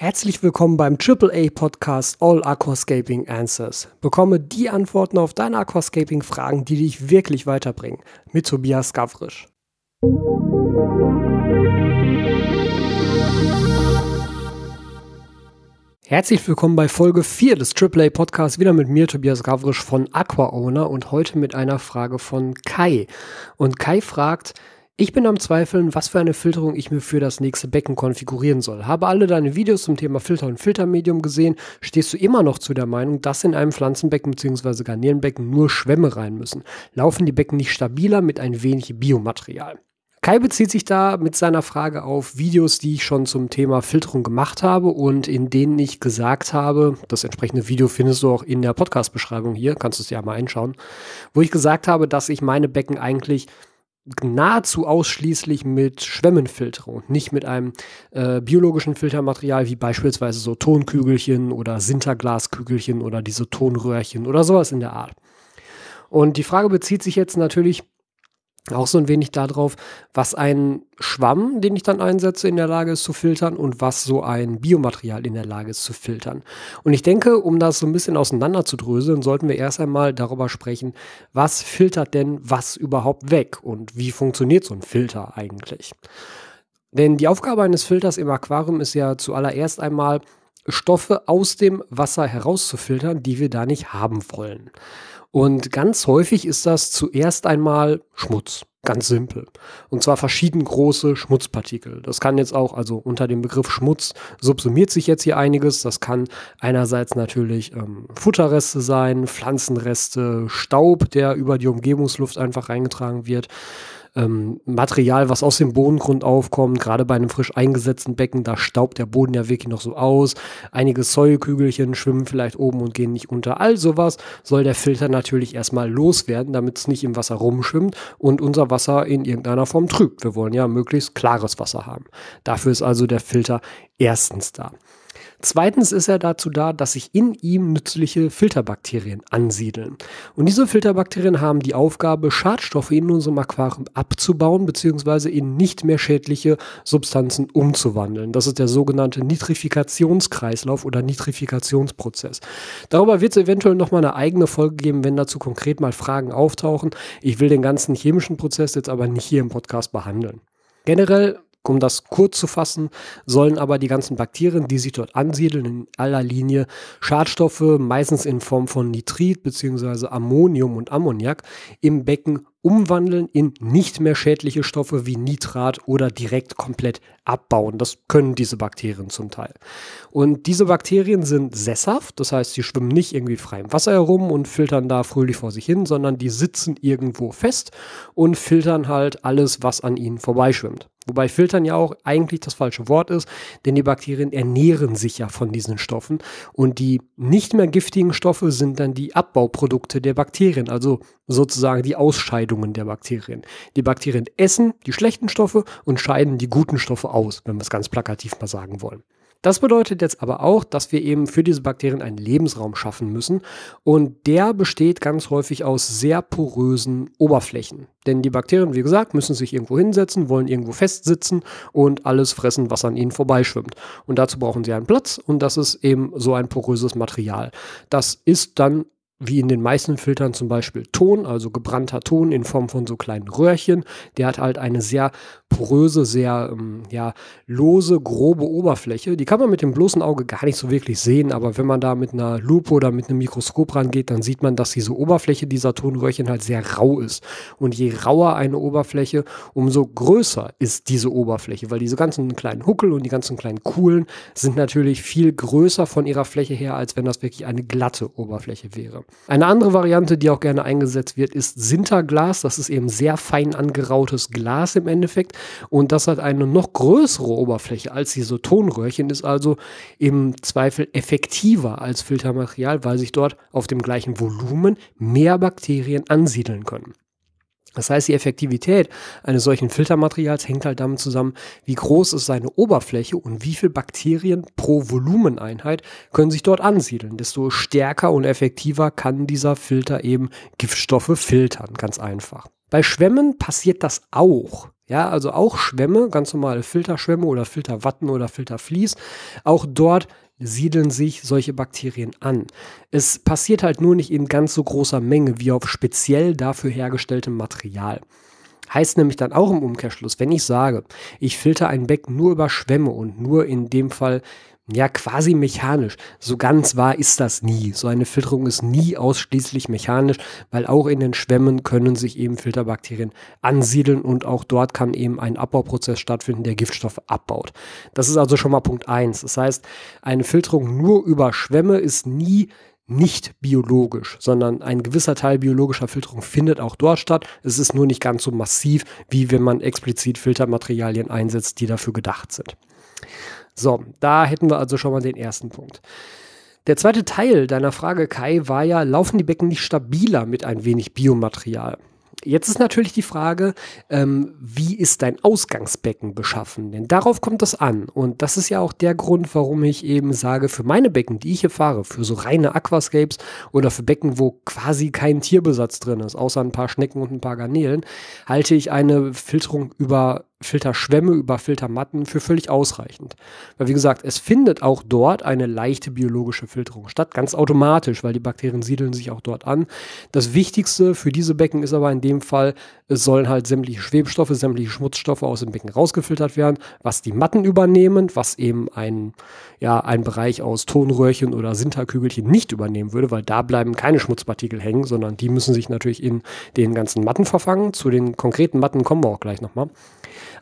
Herzlich willkommen beim AAA Podcast All Aquascaping Answers. Bekomme die Antworten auf deine Aquascaping Fragen, die dich wirklich weiterbringen. Mit Tobias Gavrisch. Herzlich willkommen bei Folge 4 des AAA Podcasts, wieder mit mir, Tobias Gavrisch von Aqua Owner und heute mit einer Frage von Kai. Und Kai fragt, ich bin am Zweifeln, was für eine Filterung ich mir für das nächste Becken konfigurieren soll. Habe alle deine Videos zum Thema Filter und Filtermedium gesehen. Stehst du immer noch zu der Meinung, dass in einem Pflanzenbecken bzw. Garnierenbecken nur Schwämme rein müssen? Laufen die Becken nicht stabiler mit ein wenig Biomaterial? Kai bezieht sich da mit seiner Frage auf Videos, die ich schon zum Thema Filterung gemacht habe und in denen ich gesagt habe, das entsprechende Video findest du auch in der Podcast-Beschreibung hier, kannst du es ja mal einschauen, wo ich gesagt habe, dass ich meine Becken eigentlich nahezu ausschließlich mit Schwämmen und nicht mit einem äh, biologischen Filtermaterial wie beispielsweise so Tonkügelchen oder Sinterglaskügelchen oder diese Tonröhrchen oder sowas in der Art. Und die Frage bezieht sich jetzt natürlich auch so ein wenig darauf, was ein Schwamm, den ich dann einsetze, in der Lage ist zu filtern und was so ein Biomaterial in der Lage ist zu filtern. Und ich denke, um das so ein bisschen auseinander zu dröseln, sollten wir erst einmal darüber sprechen, was filtert denn was überhaupt weg und wie funktioniert so ein Filter eigentlich. Denn die Aufgabe eines Filters im Aquarium ist ja zuallererst einmal, Stoffe aus dem Wasser herauszufiltern, die wir da nicht haben wollen. Und ganz häufig ist das zuerst einmal Schmutz. Ganz simpel. Und zwar verschieden große Schmutzpartikel. Das kann jetzt auch, also unter dem Begriff Schmutz subsumiert sich jetzt hier einiges. Das kann einerseits natürlich ähm, Futterreste sein, Pflanzenreste, Staub, der über die Umgebungsluft einfach reingetragen wird ähm, Material, was aus dem Bodengrund aufkommt, gerade bei einem frisch eingesetzten Becken, da staubt der Boden ja wirklich noch so aus. Einige Säulekügelchen schwimmen vielleicht oben und gehen nicht unter. All sowas soll der Filter natürlich erstmal loswerden, damit es nicht im Wasser rumschwimmt und unser Wasser in irgendeiner Form trübt. Wir wollen ja möglichst klares Wasser haben. Dafür ist also der Filter erstens da. Zweitens ist er dazu da, dass sich in ihm nützliche Filterbakterien ansiedeln. Und diese Filterbakterien haben die Aufgabe, Schadstoffe in unserem Aquarium abzubauen bzw. in nicht mehr schädliche Substanzen umzuwandeln. Das ist der sogenannte Nitrifikationskreislauf oder Nitrifikationsprozess. Darüber wird es eventuell nochmal eine eigene Folge geben, wenn dazu konkret mal Fragen auftauchen. Ich will den ganzen chemischen Prozess jetzt aber nicht hier im Podcast behandeln. Generell um das kurz zu fassen, sollen aber die ganzen Bakterien, die sich dort ansiedeln, in aller Linie Schadstoffe, meistens in Form von Nitrit bzw. Ammonium und Ammoniak, im Becken umwandeln in nicht mehr schädliche Stoffe wie Nitrat oder direkt komplett abbauen. Das können diese Bakterien zum Teil. Und diese Bakterien sind sesshaft, das heißt, sie schwimmen nicht irgendwie frei im Wasser herum und filtern da fröhlich vor sich hin, sondern die sitzen irgendwo fest und filtern halt alles, was an ihnen vorbeischwimmt. Wobei filtern ja auch eigentlich das falsche Wort ist, denn die Bakterien ernähren sich ja von diesen Stoffen und die nicht mehr giftigen Stoffe sind dann die Abbauprodukte der Bakterien, also sozusagen die Ausscheidungen der Bakterien. Die Bakterien essen die schlechten Stoffe und scheiden die guten Stoffe aus, wenn wir es ganz plakativ mal sagen wollen. Das bedeutet jetzt aber auch, dass wir eben für diese Bakterien einen Lebensraum schaffen müssen und der besteht ganz häufig aus sehr porösen Oberflächen. Denn die Bakterien, wie gesagt, müssen sich irgendwo hinsetzen, wollen irgendwo festsitzen und alles fressen, was an ihnen vorbeischwimmt. Und dazu brauchen sie einen Platz und das ist eben so ein poröses Material. Das ist dann wie in den meisten Filtern zum Beispiel Ton, also gebrannter Ton in Form von so kleinen Röhrchen. Der hat halt eine sehr poröse, sehr ähm, ja, lose, grobe Oberfläche. Die kann man mit dem bloßen Auge gar nicht so wirklich sehen, aber wenn man da mit einer Lupe oder mit einem Mikroskop rangeht, dann sieht man, dass diese Oberfläche dieser Tonröhrchen halt sehr rau ist. Und je rauer eine Oberfläche, umso größer ist diese Oberfläche, weil diese ganzen kleinen Huckel und die ganzen kleinen Kuhlen sind natürlich viel größer von ihrer Fläche her, als wenn das wirklich eine glatte Oberfläche wäre. Eine andere Variante, die auch gerne eingesetzt wird, ist Sinterglas. Das ist eben sehr fein angerautes Glas im Endeffekt. Und das hat eine noch größere Oberfläche als diese Tonröhrchen, ist also im Zweifel effektiver als Filtermaterial, weil sich dort auf dem gleichen Volumen mehr Bakterien ansiedeln können. Das heißt, die Effektivität eines solchen Filtermaterials hängt halt damit zusammen, wie groß ist seine Oberfläche und wie viele Bakterien pro Volumeneinheit können sich dort ansiedeln. Desto stärker und effektiver kann dieser Filter eben Giftstoffe filtern, ganz einfach. Bei Schwämmen passiert das auch. Ja, also auch Schwämme, ganz normale Filterschwämme oder Filterwatten oder Filtervlies, auch dort siedeln sich solche Bakterien an. Es passiert halt nur nicht in ganz so großer Menge wie auf speziell dafür hergestelltem Material. Heißt nämlich dann auch im Umkehrschluss, wenn ich sage, ich filter ein Becken nur über Schwämme und nur in dem Fall ja quasi mechanisch. So ganz wahr ist das nie. So eine Filterung ist nie ausschließlich mechanisch, weil auch in den Schwämmen können sich eben Filterbakterien ansiedeln und auch dort kann eben ein Abbauprozess stattfinden, der Giftstoffe abbaut. Das ist also schon mal Punkt eins. Das heißt, eine Filterung nur über Schwämme ist nie nicht biologisch, sondern ein gewisser Teil biologischer Filterung findet auch dort statt. Es ist nur nicht ganz so massiv, wie wenn man explizit Filtermaterialien einsetzt, die dafür gedacht sind. So, da hätten wir also schon mal den ersten Punkt. Der zweite Teil deiner Frage, Kai, war ja, laufen die Becken nicht stabiler mit ein wenig Biomaterial? Jetzt ist natürlich die Frage, ähm, wie ist dein Ausgangsbecken beschaffen? Denn darauf kommt es an. Und das ist ja auch der Grund, warum ich eben sage, für meine Becken, die ich hier fahre, für so reine Aquascapes oder für Becken, wo quasi kein Tierbesatz drin ist, außer ein paar Schnecken und ein paar Garnelen, halte ich eine Filterung über Filterschwämme über Filtermatten für völlig ausreichend. Weil wie gesagt, es findet auch dort eine leichte biologische Filterung statt, ganz automatisch, weil die Bakterien siedeln sich auch dort an. Das Wichtigste für diese Becken ist aber in dem Fall, es sollen halt sämtliche Schwebstoffe, sämtliche Schmutzstoffe aus dem Becken rausgefiltert werden, was die Matten übernehmen, was eben ein, ja, ein Bereich aus Tonröhrchen oder Sinterkügelchen nicht übernehmen würde, weil da bleiben keine Schmutzpartikel hängen, sondern die müssen sich natürlich in den ganzen Matten verfangen. Zu den konkreten Matten kommen wir auch gleich nochmal.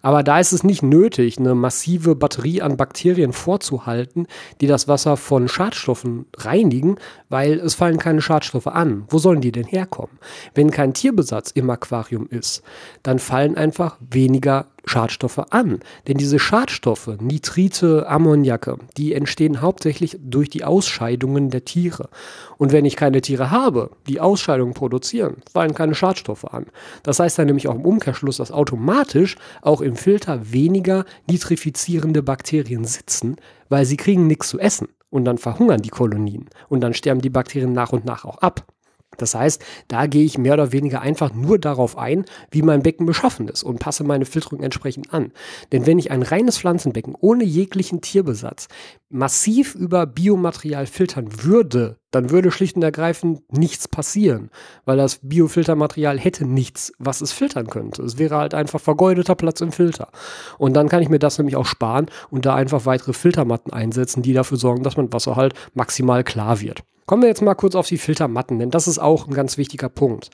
Aber da ist es nicht nötig, eine massive Batterie an Bakterien vorzuhalten, die das Wasser von Schadstoffen reinigen, weil es fallen keine Schadstoffe an. Wo sollen die denn herkommen? Wenn kein Tierbesatz im Aquarium ist, dann fallen einfach weniger Schadstoffe an. Denn diese Schadstoffe, Nitrite, Ammoniake, die entstehen hauptsächlich durch die Ausscheidungen der Tiere. Und wenn ich keine Tiere habe, die Ausscheidungen produzieren, fallen keine Schadstoffe an. Das heißt dann nämlich auch im Umkehrschluss, dass automatisch auch im Filter weniger nitrifizierende Bakterien sitzen, weil sie kriegen nichts zu essen. Und dann verhungern die Kolonien. Und dann sterben die Bakterien nach und nach auch ab. Das heißt, da gehe ich mehr oder weniger einfach nur darauf ein, wie mein Becken beschaffen ist und passe meine Filterung entsprechend an. Denn wenn ich ein reines Pflanzenbecken ohne jeglichen Tierbesatz massiv über Biomaterial filtern würde, dann würde schlicht und ergreifend nichts passieren, weil das Biofiltermaterial hätte nichts, was es filtern könnte. Es wäre halt einfach vergeudeter Platz im Filter. Und dann kann ich mir das nämlich auch sparen und da einfach weitere Filtermatten einsetzen, die dafür sorgen, dass mein Wasser halt maximal klar wird. Kommen wir jetzt mal kurz auf die Filtermatten, denn das ist auch ein ganz wichtiger Punkt.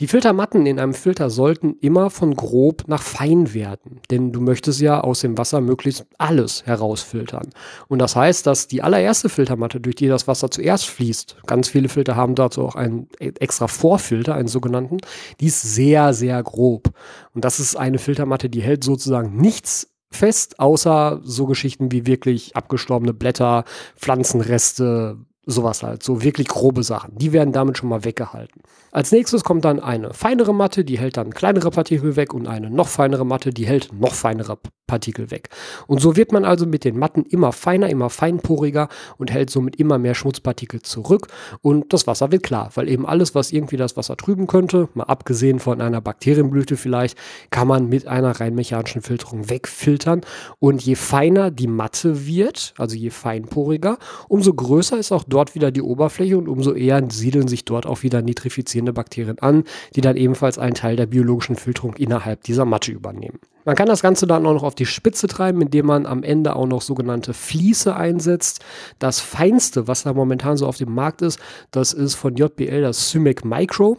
Die Filtermatten in einem Filter sollten immer von grob nach fein werden, denn du möchtest ja aus dem Wasser möglichst alles herausfiltern. Und das heißt, dass die allererste Filtermatte, durch die das Wasser zuerst fließt, ganz viele Filter haben dazu auch einen extra Vorfilter, einen sogenannten, die ist sehr, sehr grob. Und das ist eine Filtermatte, die hält sozusagen nichts fest, außer so Geschichten wie wirklich abgestorbene Blätter, Pflanzenreste, Sowas halt, so wirklich grobe Sachen. Die werden damit schon mal weggehalten. Als nächstes kommt dann eine feinere Matte, die hält dann kleinere Partikel weg und eine noch feinere Matte, die hält noch feinere Partikel weg. Und so wird man also mit den Matten immer feiner, immer feinporiger und hält somit immer mehr Schmutzpartikel zurück und das Wasser wird klar, weil eben alles, was irgendwie das Wasser trüben könnte, mal abgesehen von einer Bakterienblüte vielleicht, kann man mit einer rein mechanischen Filterung wegfiltern und je feiner die Matte wird, also je feinporiger, umso größer ist auch dort wieder die Oberfläche und umso eher siedeln sich dort auch wieder nitrifizierende Bakterien an, die dann ebenfalls einen Teil der biologischen Filterung innerhalb dieser Matte übernehmen. Man kann das Ganze dann auch noch auf die Spitze treiben, indem man am Ende auch noch sogenannte Fließe einsetzt. Das feinste, was da momentan so auf dem Markt ist, das ist von JBL das Symec Micro.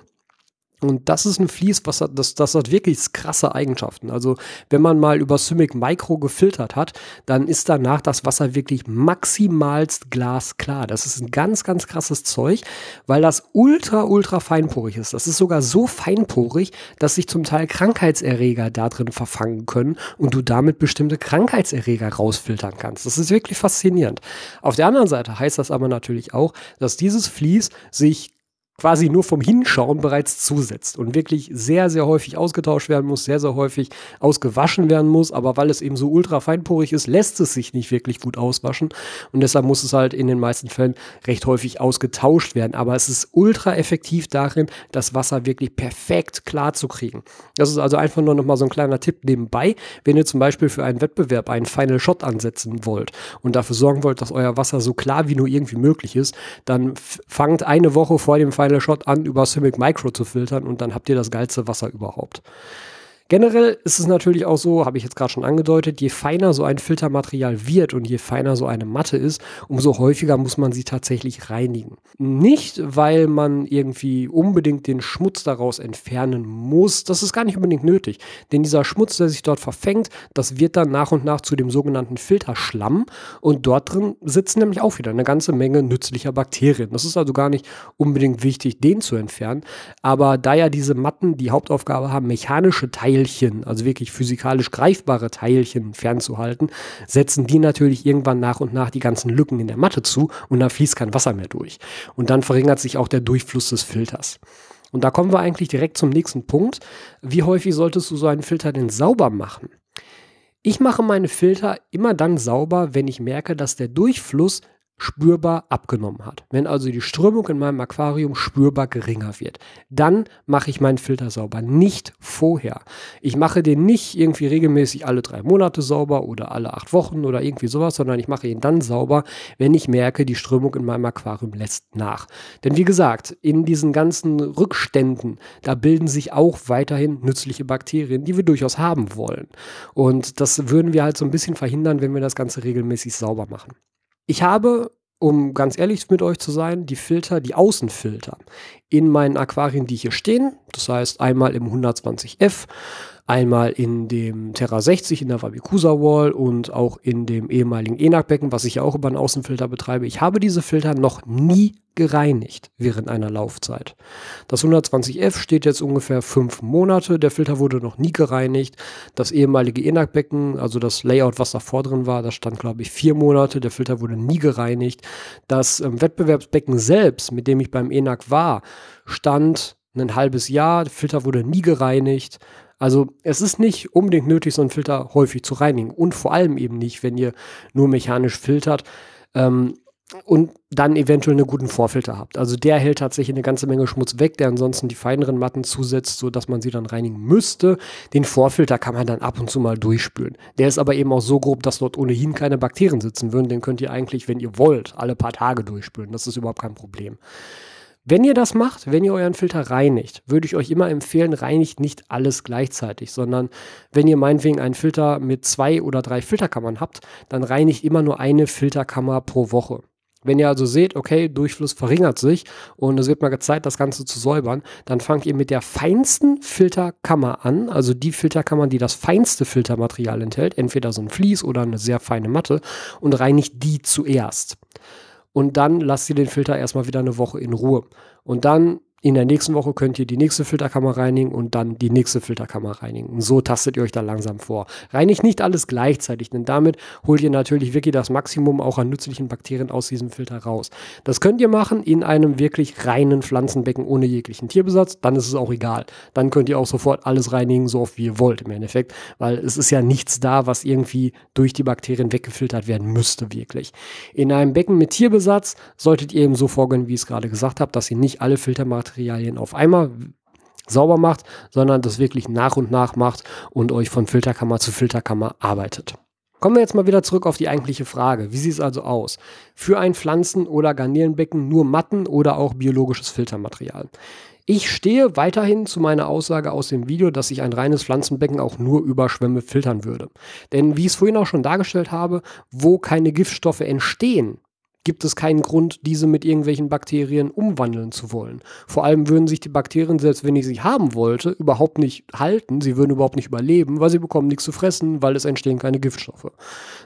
Und das ist ein Vlies, was hat, das, das hat wirklich krasse Eigenschaften. Also, wenn man mal über Simic Micro gefiltert hat, dann ist danach das Wasser wirklich maximalst glasklar. Das ist ein ganz, ganz krasses Zeug, weil das ultra, ultra feinporig ist. Das ist sogar so feinporig, dass sich zum Teil Krankheitserreger da drin verfangen können und du damit bestimmte Krankheitserreger rausfiltern kannst. Das ist wirklich faszinierend. Auf der anderen Seite heißt das aber natürlich auch, dass dieses Vlies sich quasi nur vom Hinschauen bereits zusetzt und wirklich sehr, sehr häufig ausgetauscht werden muss, sehr, sehr häufig ausgewaschen werden muss. Aber weil es eben so ultra feinporig ist, lässt es sich nicht wirklich gut auswaschen. Und deshalb muss es halt in den meisten Fällen recht häufig ausgetauscht werden. Aber es ist ultra effektiv darin, das Wasser wirklich perfekt klar zu kriegen. Das ist also einfach nur nochmal so ein kleiner Tipp nebenbei. Wenn ihr zum Beispiel für einen Wettbewerb einen Final Shot ansetzen wollt und dafür sorgen wollt, dass euer Wasser so klar wie nur irgendwie möglich ist, dann fangt eine Woche vor dem Final Shot an, über Simic Micro zu filtern und dann habt ihr das geilste Wasser überhaupt. Generell ist es natürlich auch so, habe ich jetzt gerade schon angedeutet, je feiner so ein Filtermaterial wird und je feiner so eine Matte ist, umso häufiger muss man sie tatsächlich reinigen. Nicht, weil man irgendwie unbedingt den Schmutz daraus entfernen muss, das ist gar nicht unbedingt nötig, denn dieser Schmutz, der sich dort verfängt, das wird dann nach und nach zu dem sogenannten Filterschlamm und dort drin sitzen nämlich auch wieder eine ganze Menge nützlicher Bakterien. Das ist also gar nicht unbedingt wichtig, den zu entfernen, aber da ja diese Matten die Hauptaufgabe haben, mechanische Teile Teilchen, also wirklich physikalisch greifbare Teilchen fernzuhalten, setzen die natürlich irgendwann nach und nach die ganzen Lücken in der Matte zu und da fließt kein Wasser mehr durch. Und dann verringert sich auch der Durchfluss des Filters. Und da kommen wir eigentlich direkt zum nächsten Punkt. Wie häufig solltest du so einen Filter denn sauber machen? Ich mache meine Filter immer dann sauber, wenn ich merke, dass der Durchfluss spürbar abgenommen hat. Wenn also die Strömung in meinem Aquarium spürbar geringer wird, dann mache ich meinen Filter sauber, nicht vorher. Ich mache den nicht irgendwie regelmäßig alle drei Monate sauber oder alle acht Wochen oder irgendwie sowas, sondern ich mache ihn dann sauber, wenn ich merke, die Strömung in meinem Aquarium lässt nach. Denn wie gesagt, in diesen ganzen Rückständen, da bilden sich auch weiterhin nützliche Bakterien, die wir durchaus haben wollen. Und das würden wir halt so ein bisschen verhindern, wenn wir das Ganze regelmäßig sauber machen. Ich habe, um ganz ehrlich mit euch zu sein, die Filter, die Außenfilter in meinen Aquarien, die hier stehen. Das heißt einmal im 120F, einmal in dem Terra 60 in der Wabikusa Wall und auch in dem ehemaligen ENAC-Becken, was ich ja auch über einen Außenfilter betreibe. Ich habe diese Filter noch nie gereinigt während einer Laufzeit. Das 120F steht jetzt ungefähr fünf Monate. Der Filter wurde noch nie gereinigt. Das ehemalige ENAC-Becken, also das Layout, was davor drin war, das stand, glaube ich, vier Monate. Der Filter wurde nie gereinigt. Das ähm, Wettbewerbsbecken selbst, mit dem ich beim ENAC war, stand ein halbes Jahr. Der Filter wurde nie gereinigt. Also es ist nicht unbedingt nötig, so einen Filter häufig zu reinigen. Und vor allem eben nicht, wenn ihr nur mechanisch filtert. Ähm, und dann eventuell einen guten Vorfilter habt. Also der hält tatsächlich eine ganze Menge Schmutz weg, der ansonsten die feineren Matten zusetzt, so dass man sie dann reinigen müsste. Den Vorfilter kann man dann ab und zu mal durchspülen. Der ist aber eben auch so grob, dass dort ohnehin keine Bakterien sitzen würden. Den könnt ihr eigentlich, wenn ihr wollt, alle paar Tage durchspülen. Das ist überhaupt kein Problem. Wenn ihr das macht, wenn ihr euren Filter reinigt, würde ich euch immer empfehlen, reinigt nicht alles gleichzeitig, sondern wenn ihr meinetwegen einen Filter mit zwei oder drei Filterkammern habt, dann reinigt immer nur eine Filterkammer pro Woche. Wenn ihr also seht, okay, Durchfluss verringert sich und es wird mal Zeit, das Ganze zu säubern, dann fangt ihr mit der feinsten Filterkammer an, also die Filterkammer, die das feinste Filtermaterial enthält, entweder so ein Vlies oder eine sehr feine Matte und reinigt die zuerst. Und dann lasst ihr den Filter erstmal wieder eine Woche in Ruhe. Und dann in der nächsten Woche könnt ihr die nächste Filterkammer reinigen und dann die nächste Filterkammer reinigen. So tastet ihr euch da langsam vor. Reinigt nicht alles gleichzeitig, denn damit holt ihr natürlich wirklich das Maximum auch an nützlichen Bakterien aus diesem Filter raus. Das könnt ihr machen in einem wirklich reinen Pflanzenbecken ohne jeglichen Tierbesatz. Dann ist es auch egal. Dann könnt ihr auch sofort alles reinigen, so oft wie ihr wollt im Endeffekt, weil es ist ja nichts da, was irgendwie durch die Bakterien weggefiltert werden müsste wirklich. In einem Becken mit Tierbesatz solltet ihr eben so vorgehen, wie ich es gerade gesagt habe, dass ihr nicht alle Filtermaterialien Materialien auf einmal sauber macht, sondern das wirklich nach und nach macht und euch von Filterkammer zu Filterkammer arbeitet. Kommen wir jetzt mal wieder zurück auf die eigentliche Frage. Wie sieht es also aus? Für ein Pflanzen- oder Garnelenbecken nur Matten oder auch biologisches Filtermaterial? Ich stehe weiterhin zu meiner Aussage aus dem Video, dass ich ein reines Pflanzenbecken auch nur über Schwämme filtern würde. Denn wie ich es vorhin auch schon dargestellt habe, wo keine Giftstoffe entstehen, gibt es keinen Grund, diese mit irgendwelchen Bakterien umwandeln zu wollen. Vor allem würden sich die Bakterien, selbst wenn ich sie haben wollte, überhaupt nicht halten. Sie würden überhaupt nicht überleben, weil sie bekommen nichts zu fressen, weil es entstehen keine Giftstoffe.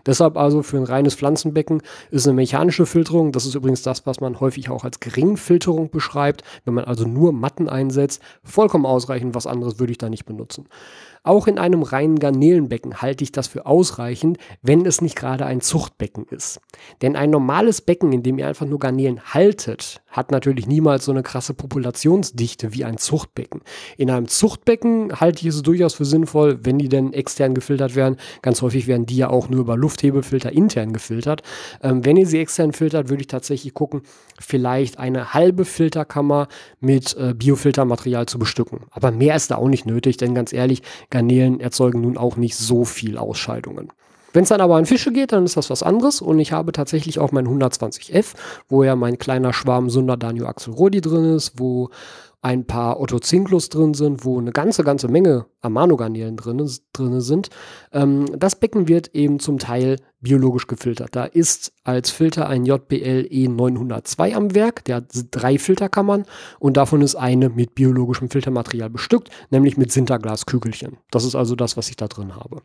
Deshalb also für ein reines Pflanzenbecken ist eine mechanische Filterung, das ist übrigens das, was man häufig auch als Geringfilterung beschreibt, wenn man also nur Matten einsetzt, vollkommen ausreichend, was anderes würde ich da nicht benutzen. Auch in einem reinen Garnelenbecken halte ich das für ausreichend, wenn es nicht gerade ein Zuchtbecken ist. Denn ein normales Becken, in dem ihr einfach nur Garnelen haltet, hat natürlich niemals so eine krasse Populationsdichte wie ein Zuchtbecken. In einem Zuchtbecken halte ich es durchaus für sinnvoll, wenn die denn extern gefiltert werden. Ganz häufig werden die ja auch nur über Lufthebefilter intern gefiltert. Ähm, wenn ihr sie extern filtert, würde ich tatsächlich gucken, vielleicht eine halbe Filterkammer mit äh, Biofiltermaterial zu bestücken. Aber mehr ist da auch nicht nötig, denn ganz ehrlich, Garnelen erzeugen nun auch nicht so viel Ausscheidungen. Wenn es dann aber an Fische geht, dann ist das was anderes. Und ich habe tatsächlich auch mein 120F, wo ja mein kleiner Schwarm Sunder Daniel Axel Rodi drin ist, wo ein paar Otto drin sind, wo eine ganze, ganze Menge Amanogarnelen drin, drin sind. Ähm, das Becken wird eben zum Teil biologisch gefiltert. Da ist als Filter ein JBL E902 am Werk, der hat drei Filterkammern und davon ist eine mit biologischem Filtermaterial bestückt, nämlich mit Sinterglaskügelchen. Das ist also das, was ich da drin habe.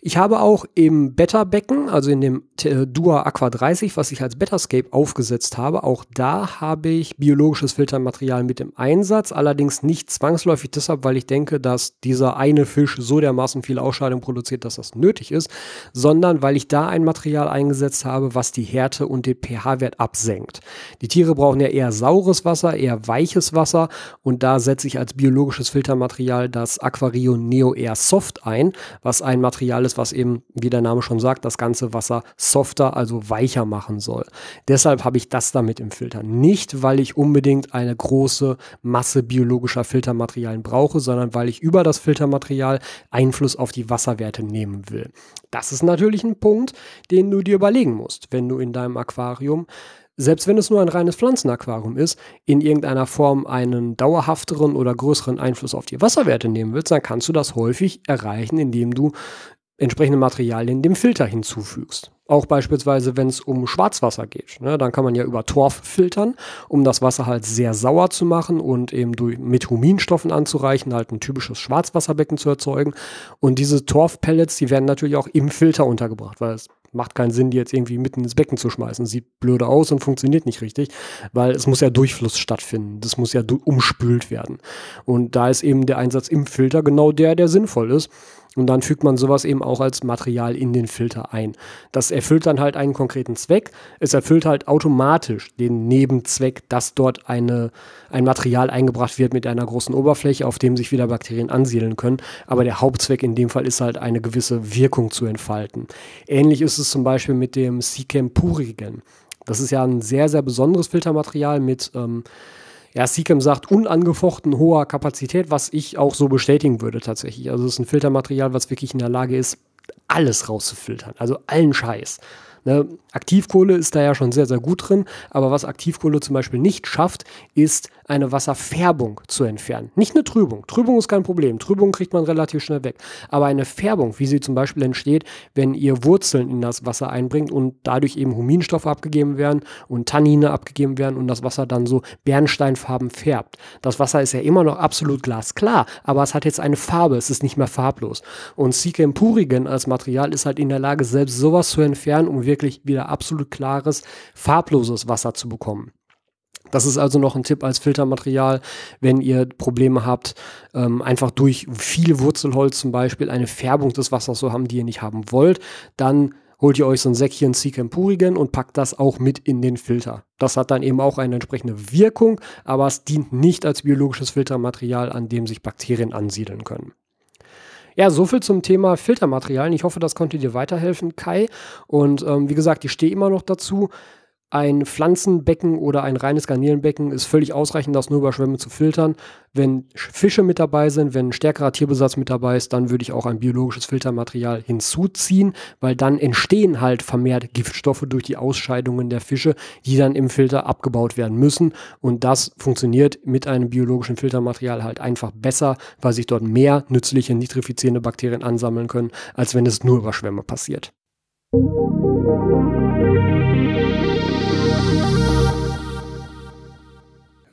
Ich habe auch im Beta-Becken, also in dem äh, Dua Aqua 30, was ich als Betascape aufgesetzt habe, auch da habe ich biologisches Filtermaterial mit im Einsatz, allerdings nicht zwangsläufig deshalb, weil ich denke, dass dieser eine Fisch so dermaßen viel Ausscheidung produziert, dass das nötig ist, sondern weil ich da ein Material eingesetzt habe, was die Härte und den pH-Wert absenkt. Die Tiere brauchen ja eher saures Wasser, eher weiches Wasser und da setze ich als biologisches Filtermaterial das Aquario Neo Air Soft ein, was ein Material ist, alles, was eben, wie der Name schon sagt, das ganze Wasser softer, also weicher machen soll. Deshalb habe ich das damit im Filter. Nicht, weil ich unbedingt eine große Masse biologischer Filtermaterialien brauche, sondern weil ich über das Filtermaterial Einfluss auf die Wasserwerte nehmen will. Das ist natürlich ein Punkt, den du dir überlegen musst, wenn du in deinem Aquarium selbst wenn es nur ein reines Pflanzenaquarium ist, in irgendeiner Form einen dauerhafteren oder größeren Einfluss auf die Wasserwerte nehmen willst, dann kannst du das häufig erreichen, indem du entsprechende Materialien dem Filter hinzufügst. Auch beispielsweise, wenn es um Schwarzwasser geht. Ne, dann kann man ja über Torf filtern, um das Wasser halt sehr sauer zu machen und eben durch, mit Huminstoffen anzureichen, halt ein typisches Schwarzwasserbecken zu erzeugen. Und diese Torfpellets, die werden natürlich auch im Filter untergebracht, weil es macht keinen Sinn, die jetzt irgendwie mitten ins Becken zu schmeißen. Sieht blöde aus und funktioniert nicht richtig, weil es muss ja Durchfluss stattfinden. Das muss ja umspült werden. Und da ist eben der Einsatz im Filter genau der, der sinnvoll ist. Und dann fügt man sowas eben auch als Material in den Filter ein. Das erfüllt dann halt einen konkreten Zweck. Es erfüllt halt automatisch den Nebenzweck, dass dort eine, ein Material eingebracht wird mit einer großen Oberfläche, auf dem sich wieder Bakterien ansiedeln können. Aber der Hauptzweck in dem Fall ist halt eine gewisse Wirkung zu entfalten. Ähnlich ist es zum Beispiel mit dem Sichem Purigen. Das ist ja ein sehr, sehr besonderes Filtermaterial mit ähm, ja, Seacam sagt unangefochten hoher Kapazität, was ich auch so bestätigen würde tatsächlich. Also es ist ein Filtermaterial, was wirklich in der Lage ist, alles rauszufiltern, also allen Scheiß. Ne? Aktivkohle ist da ja schon sehr, sehr gut drin, aber was Aktivkohle zum Beispiel nicht schafft, ist eine Wasserfärbung zu entfernen. Nicht eine Trübung. Trübung ist kein Problem. Trübung kriegt man relativ schnell weg. Aber eine Färbung, wie sie zum Beispiel entsteht, wenn ihr Wurzeln in das Wasser einbringt und dadurch eben Huminstoffe abgegeben werden und Tannine abgegeben werden und das Wasser dann so bernsteinfarben färbt. Das Wasser ist ja immer noch absolut glasklar, aber es hat jetzt eine Farbe, es ist nicht mehr farblos. Und Sikhem Purigen als Material ist halt in der Lage, selbst sowas zu entfernen, um wirklich wieder absolut klares, farbloses Wasser zu bekommen. Das ist also noch ein Tipp als Filtermaterial, wenn ihr Probleme habt, ähm, einfach durch viel Wurzelholz zum Beispiel eine Färbung des Wassers zu haben, die ihr nicht haben wollt, dann holt ihr euch so ein Säckchen Seachem Purigen und packt das auch mit in den Filter. Das hat dann eben auch eine entsprechende Wirkung, aber es dient nicht als biologisches Filtermaterial, an dem sich Bakterien ansiedeln können. Ja, soviel zum Thema Filtermaterialien. Ich hoffe, das konnte dir weiterhelfen, Kai. Und ähm, wie gesagt, ich stehe immer noch dazu. Ein Pflanzenbecken oder ein reines Garnelenbecken ist völlig ausreichend, das nur über Schwämme zu filtern. Wenn Fische mit dabei sind, wenn ein stärkerer Tierbesatz mit dabei ist, dann würde ich auch ein biologisches Filtermaterial hinzuziehen, weil dann entstehen halt vermehrt Giftstoffe durch die Ausscheidungen der Fische, die dann im Filter abgebaut werden müssen. Und das funktioniert mit einem biologischen Filtermaterial halt einfach besser, weil sich dort mehr nützliche nitrifizierende Bakterien ansammeln können, als wenn es nur über Schwämme passiert.